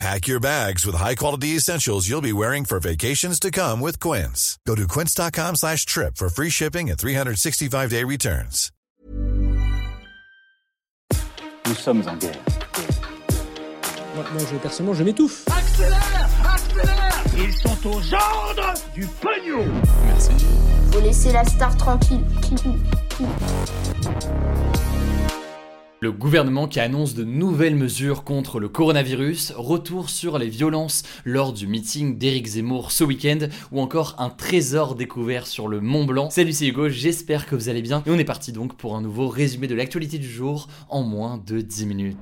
Pack your bags with high-quality essentials you'll be wearing for vacations to come with Quince. Go to quince.com slash trip for free shipping and 365-day returns. Nous sommes en guerre. Moi, moi, je, personnellement, je m'étouffe. Accélère Accélère Ils sont aux ordres du pognon Merci. Faut laisser la star tranquille. Le gouvernement qui annonce de nouvelles mesures contre le coronavirus, retour sur les violences lors du meeting d'Éric Zemmour ce week-end, ou encore un trésor découvert sur le Mont Blanc. Salut c'est Hugo, j'espère que vous allez bien. Et on est parti donc pour un nouveau résumé de l'actualité du jour en moins de 10 minutes.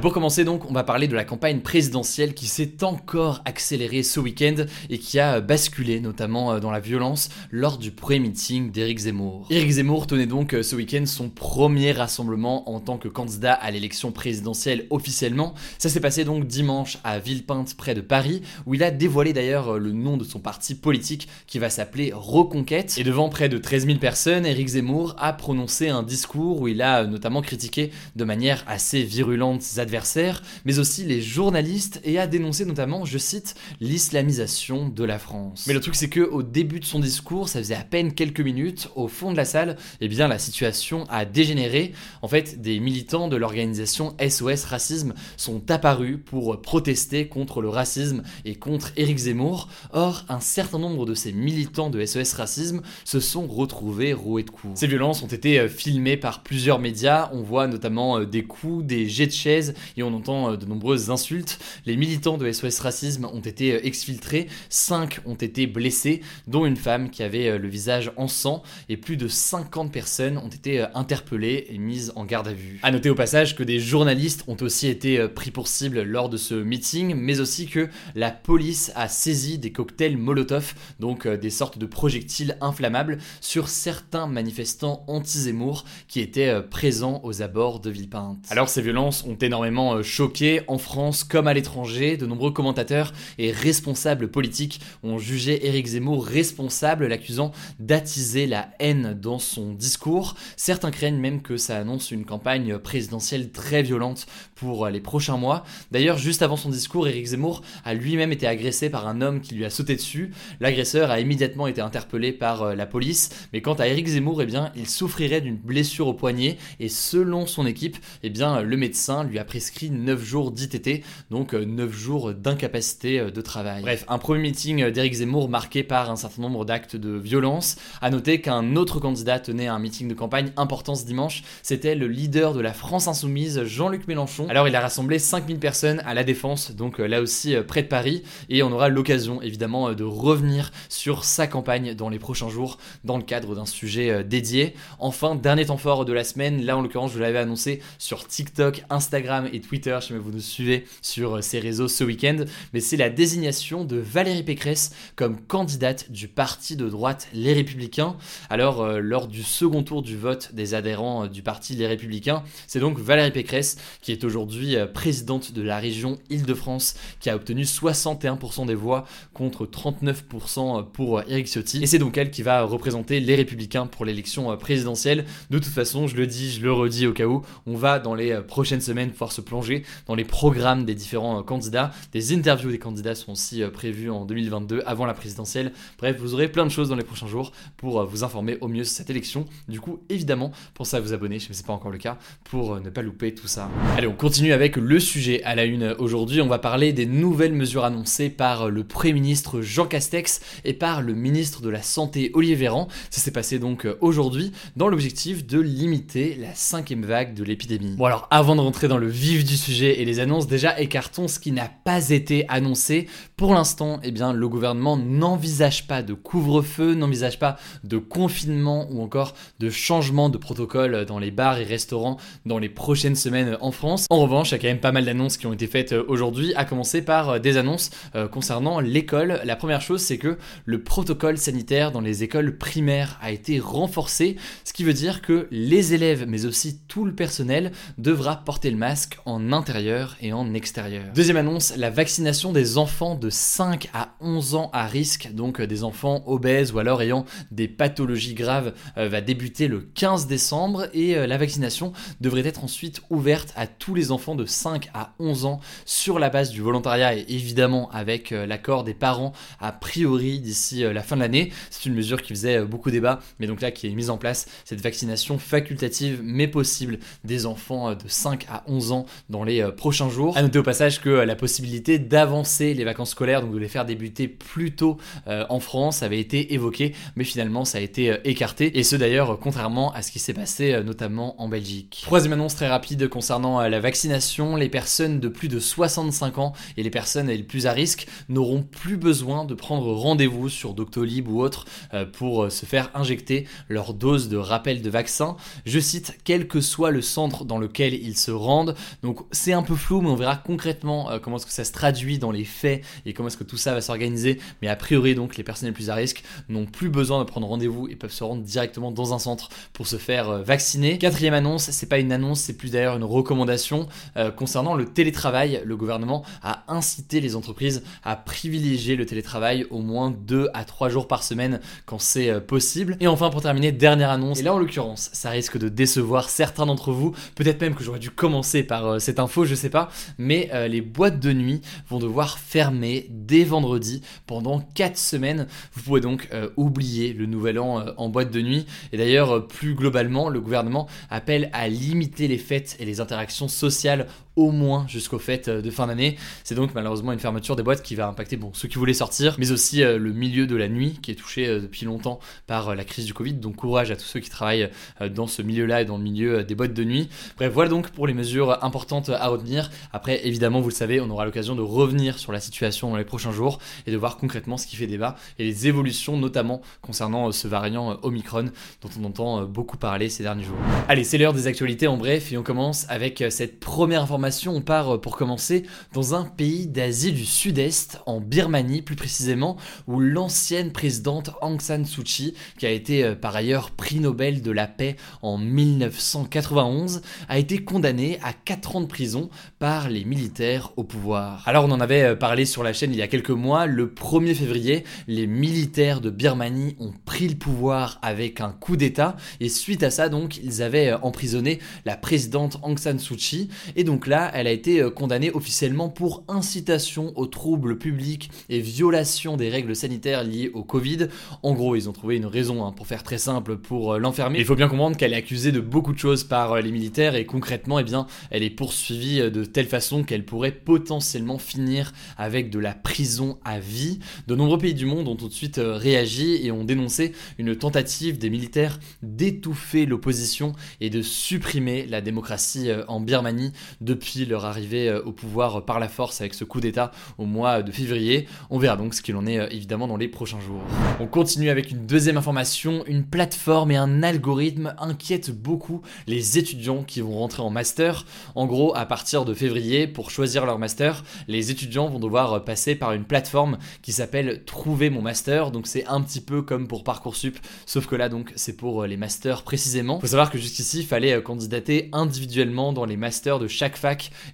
Pour commencer donc, on va parler de la campagne présidentielle qui s'est encore accélérée ce week-end et qui a basculé notamment euh, dans la violence lors du premier meeting d'Éric Zemmour. Éric Zemmour tenait donc euh, ce week-end son premier rassemblement en tant que candidat à l'élection présidentielle officiellement. Ça s'est passé donc dimanche à Villepinte près de Paris, où il a dévoilé d'ailleurs euh, le nom de son parti politique qui va s'appeler Reconquête. Et devant près de 13 000 personnes, Éric Zemmour a prononcé un discours où il a euh, notamment critiqué de manière assez virulente ses adversaires, mais aussi les journalistes et a dénoncé notamment, je cite, l'islamisation de la France. Mais le truc c'est que au début de son discours, ça faisait à peine quelques minutes, au fond de la salle, eh bien la situation a dégénéré. En fait, des militants de l'organisation SOS Racisme sont apparus pour protester contre le racisme et contre Éric Zemmour. Or, un certain nombre de ces militants de SOS Racisme se sont retrouvés roués de coups. Ces violences ont été euh, filmées par plusieurs médias. On voit notamment euh, des coups, des jets de chaises et on entend euh, de nombreuses insultes. Les militants de SOS Racisme ont été exfiltrés. Cinq ont été blessés, dont une femme qui avait le visage en sang et plus de 50 personnes ont été interpellées et mises en garde à vue. Noter au passage que des journalistes ont aussi été euh, pris pour cible lors de ce meeting, mais aussi que la police a saisi des cocktails Molotov, donc euh, des sortes de projectiles inflammables, sur certains manifestants anti-Zemmour qui étaient euh, présents aux abords de Villepinte. Alors ces violences ont énormément choqué en France comme à l'étranger. De nombreux commentateurs et responsables politiques ont jugé Éric Zemmour responsable, l'accusant d'attiser la haine dans son discours. Certains craignent même que ça annonce une campagne présidentielle très violente pour euh, les prochains mois. D'ailleurs, juste avant son discours, Éric Zemmour a lui-même été agressé par un homme qui lui a sauté dessus. L'agresseur a immédiatement été interpellé par euh, la police, mais quant à Éric Zemmour, eh bien, il souffrirait d'une blessure au poignet et selon son équipe, eh bien, le médecin lui a prescrit 9 jours d'ITT, donc 9 euh, jours d'incapacité de travail. Bref, un premier meeting d'Éric Zemmour marqué par un certain nombre d'actes de violence. À noter qu'un autre candidat tenait un meeting de campagne important ce dimanche, c'était le leader de la France Insoumise, Jean-Luc Mélenchon. Alors il a rassemblé 5000 personnes à la Défense, donc euh, là aussi euh, près de Paris, et on aura l'occasion évidemment euh, de revenir sur sa campagne dans les prochains jours dans le cadre d'un sujet dédié. Enfin, dernier temps fort de la semaine, là en l'occurrence je l'avais annoncé sur TikTok, Instagram et Twitter, je sais vous nous suivez sur ces réseaux ce week-end, mais c'est la désignation de Valérie Pécresse comme candidate du parti de droite Les Républicains. Alors lors du second tour du vote des adhérents du parti Les Républicains, c'est donc Valérie Pécresse, qui est aujourd'hui euh, présidente de la région Île-de-France, qui a obtenu 61% des voix contre 39% pour Éric Ciotti. Et c'est donc elle qui va représenter les Républicains pour l'élection euh, présidentielle. De toute façon, je le dis, je le redis au cas où, on va dans les euh, prochaines semaines pouvoir se plonger dans les programmes des différents candidats. Des interviews des candidats sont aussi prévues en 2022 avant la présidentielle. Bref, vous aurez plein de choses dans les prochains jours pour vous informer au mieux sur cette élection. Du coup, évidemment, pensez à vous abonner, je ne sais pas encore le cas, euh, ne pas louper tout ça. Allez, on continue avec le sujet à la une. Aujourd'hui, on va parler des nouvelles mesures annoncées par le Premier ministre Jean Castex et par le ministre de la Santé Olivier Véran. Ça s'est passé donc aujourd'hui dans l'objectif de limiter la cinquième vague de l'épidémie. Bon alors, avant de rentrer dans le vif du sujet et les annonces, déjà écartons ce qui n'a pas été annoncé. Pour l'instant, eh bien, le gouvernement n'envisage pas de couvre-feu, n'envisage pas de confinement ou encore de changement de protocole dans les bars et restaurants dans les prochaines semaines en France. En revanche, il y a quand même pas mal d'annonces qui ont été faites aujourd'hui, à commencer par des annonces concernant l'école. La première chose, c'est que le protocole sanitaire dans les écoles primaires a été renforcé, ce qui veut dire que les élèves, mais aussi tout le personnel, devra porter le masque en intérieur et en extérieur. Deuxième annonce, la vaccination des enfants de 5 à 11 ans à risque, donc des enfants obèses ou alors ayant des pathologies graves, euh, va débuter le 15 décembre et euh, la vaccination devrait être ensuite ouverte à tous les enfants de 5 à 11 ans sur la base du volontariat et évidemment avec euh, l'accord des parents a priori d'ici la fin de l'année. C'est une mesure qui faisait beaucoup débat, mais donc là qui est mise en place, cette vaccination facultative mais possible des enfants de 5 à 11 ans dans les prochains jours. À noter au passage que la possibilité d'avancer les vacances scolaires, donc de les faire débuter plus tôt en France, avait été évoquée, mais finalement ça a été euh, écarté, et ce d'ailleurs contrairement à ce qui s'est passé euh, notamment en Belgique. Troisième annonce très rapide concernant euh, la vaccination, les personnes de plus de 65 ans et les personnes les plus à risque n'auront plus besoin de prendre rendez-vous sur Doctolib ou autre pour se faire injecter leur dose de rappel de vaccin. Je cite, quel que soit le centre dans lequel ils se rendent. Donc c'est un peu flou, mais on verra concrètement comment est-ce que ça se traduit dans les faits et comment est-ce que tout ça va s'organiser. Mais a priori donc les personnes les plus à risque n'ont plus besoin de prendre rendez-vous et peuvent se rendre directement dans un centre pour se faire euh, vacciner. Quatrième annonce, c'est pas une annonce, c'est plus d'ailleurs une recommandation euh, concernant le télétravail. Le gouvernement a incité les entreprises à privilégier le télétravail au moins 2 à 3 jours par semaine quand c'est euh, possible. Et enfin pour terminer, dernière annonce, et là en l'occurrence, ça risque de décevoir certains d'entre vous, peut-être même que j'aurais dû commencer par cette info, je sais pas, mais les boîtes de nuit vont devoir fermer dès vendredi pendant 4 semaines. Vous pouvez donc oublier le nouvel an euh, en boîte de nuit. Et d'ailleurs, euh, plus globalement, le gouvernement appelle à limiter les fêtes et les interactions sociales au moins jusqu'aux fêtes euh, de fin d'année. C'est donc malheureusement une fermeture des boîtes qui va impacter bon, ceux qui voulaient sortir, mais aussi le milieu de la nuit qui est touché depuis longtemps par la crise du Covid. Donc courage à tous ceux qui travaillent dans ce milieu-là et dans le milieu des boîtes de nuit. Bref, voilà donc pour les mesures importantes à retenir. Après, évidemment, vous le savez, on aura l'occasion de revenir sur la situation dans les prochains jours et de voir concrètement ce qui fait débat et les évolutions, notamment concernant ce variant Omicron dont on entend beaucoup parler ces derniers jours. Allez, c'est l'heure des actualités en bref et on commence avec cette première information. On part pour commencer dans un pays d'Asie du Sud-Est, en Birmanie plus précisément, où l'ancienne présidente Aung San Suu Kyi, qui a été par ailleurs prix Nobel de la paix en 1991, a été condamnée à 4 ans de prison par les militaires au pouvoir. Alors on en avait parlé sur la chaîne il y a quelques mois, le 1er février, les militaires de Birmanie ont pris le pouvoir avec un coup d'État. Et suite à ça donc ils avaient euh, emprisonné la présidente Aung San Suu Kyi. Et donc là elle a été euh, condamnée officiellement pour incitation aux troubles publics et violation des règles sanitaires liées au Covid. En gros ils ont trouvé une raison hein, pour faire très simple pour euh, l'enfermer. Il faut bien comprendre qu'elle est accusée de beaucoup de choses par les militaires et concrètement eh bien elle est poursuivie de telle façon qu'elle pourrait potentiellement finir avec de la prison à vie. De nombreux pays du monde ont tout de suite réagi et ont dénoncé une tentative des militaires d'étouffer l'opposition et de supprimer la démocratie euh, en Birmanie depuis leur arrivée euh, au pouvoir par la force avec ce coup d'État au mois de février. On verra donc ce qu'il en est euh, évidemment dans les prochains jours. On continue avec une deuxième information. Une plateforme et un algorithme inquiètent beaucoup les étudiants qui vont rentrer en master. En gros, à partir de février, pour choisir leur master, les étudiants vont devoir passer par une plateforme qui s'appelle Trouver mon master. Donc c'est un petit peu comme pour Parcoursup, sauf que là donc c'est pour euh, les masters précisément. Faut savoir que jusqu'ici il fallait euh, candidater individuellement dans les masters de chaque fac,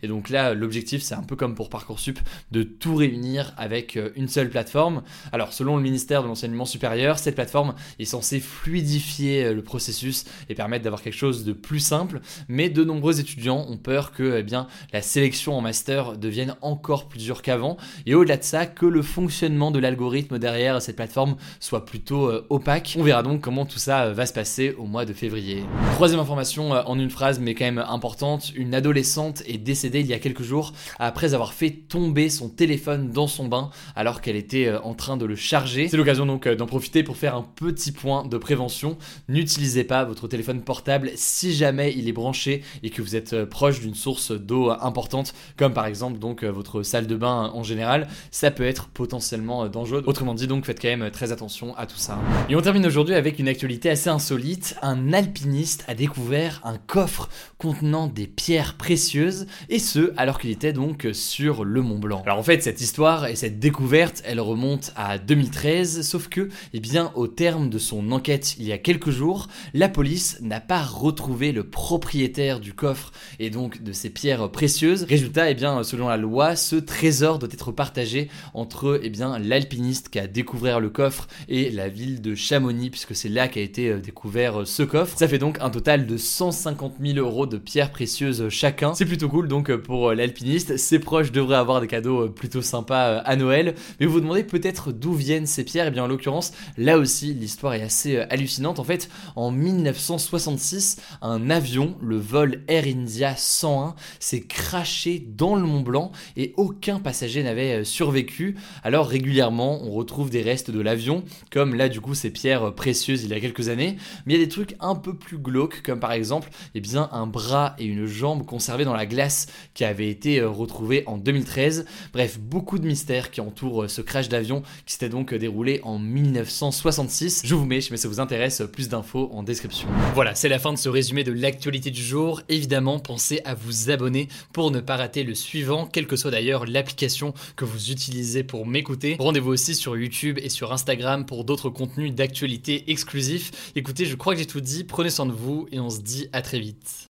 et donc là l'objectif c'est un peu comme pour Parcoursup de tout réunir avec euh, une seule plateforme. Alors selon le ministère de l'enseignement supérieur, cette plateforme est censée fluidifier le processus et permettre d'avoir quelque chose de plus simple, mais de nombreux étudiants ont peur que eh bien la sélection en master devienne encore plus dure qu'avant, et au-delà de ça que le fonctionnement de l'algorithme derrière cette plateforme soit plutôt opaque. On verra donc comment tout ça euh, va se passer au mois de février. Troisième information euh, en une phrase mais quand même importante, une adolescente est décédée il y a quelques jours après avoir fait tomber son téléphone dans son bain alors qu'elle était euh, en train de le charger. C'est l'occasion donc euh, d'en profiter pour faire un petit point de prévention. N'utilisez pas votre téléphone portable si jamais il est branché et que vous êtes euh, proche d'une source d'eau importante, comme par exemple donc votre salle de bain en général. Ça peut être potentiellement dangereux. Autrement dit donc, faites quand même très attention à tout ça. Et on termine aujourd'hui avec une actualité assez insolite. Un alpiniste a découvert un coffre contenant des pierres précieuses et ce alors qu'il était donc sur le Mont Blanc. Alors en fait, cette histoire et cette découverte, elle remonte à 2013, sauf que, eh bien, au terme de son enquête il y a quelques jours, la police n'a pas retrouvé le propriétaire du coffre et donc de ces pierres précieuses. Résultat, eh bien, selon la loi, ce trésor doit être partagé entre, eh bien, l'alpiniste qui a découvert le coffre et la ville de Chamonix, puisque c'est là qu'a été euh, découvert euh, ce coffre. Ça fait donc un total de 150 000 euros de pierres précieuses chacun. C'est plutôt cool donc pour l'alpiniste. Ses proches devraient avoir des cadeaux plutôt sympas à Noël. Mais vous vous demandez peut-être d'où viennent ces pierres. Et eh bien en l'occurrence, là aussi, l'histoire est assez hallucinante. En fait, en 1966, un avion, le vol Air India 101, s'est craché dans le Mont Blanc et aucun passager n'avait survécu. Alors régulièrement, on retrouve des restes de l'avion, comme là du coup ces pierres précieuses il y a quelques années. Mais il y a des trucs un peu plus glauques, comme par exemple, eh bien un bras et une jambe conservés dans la glace qui avaient été euh, retrouvés en 2013. Bref, beaucoup de mystères qui entourent euh, ce crash d'avion qui s'était donc euh, déroulé en 1966. Je vous mets, mais ça vous intéresse, plus d'infos en description. Voilà, c'est la fin de ce résumé de l'actualité du jour. Évidemment, pensez à vous abonner pour ne pas rater le suivant, quelle que soit d'ailleurs l'application que vous utilisez pour m'écouter. Rendez-vous aussi sur YouTube et sur Instagram pour d'autres contenus d'actualité exclusifs. Écoutez, je crois que j'ai tout dit, prenez soin de vous et on se dit à très vite.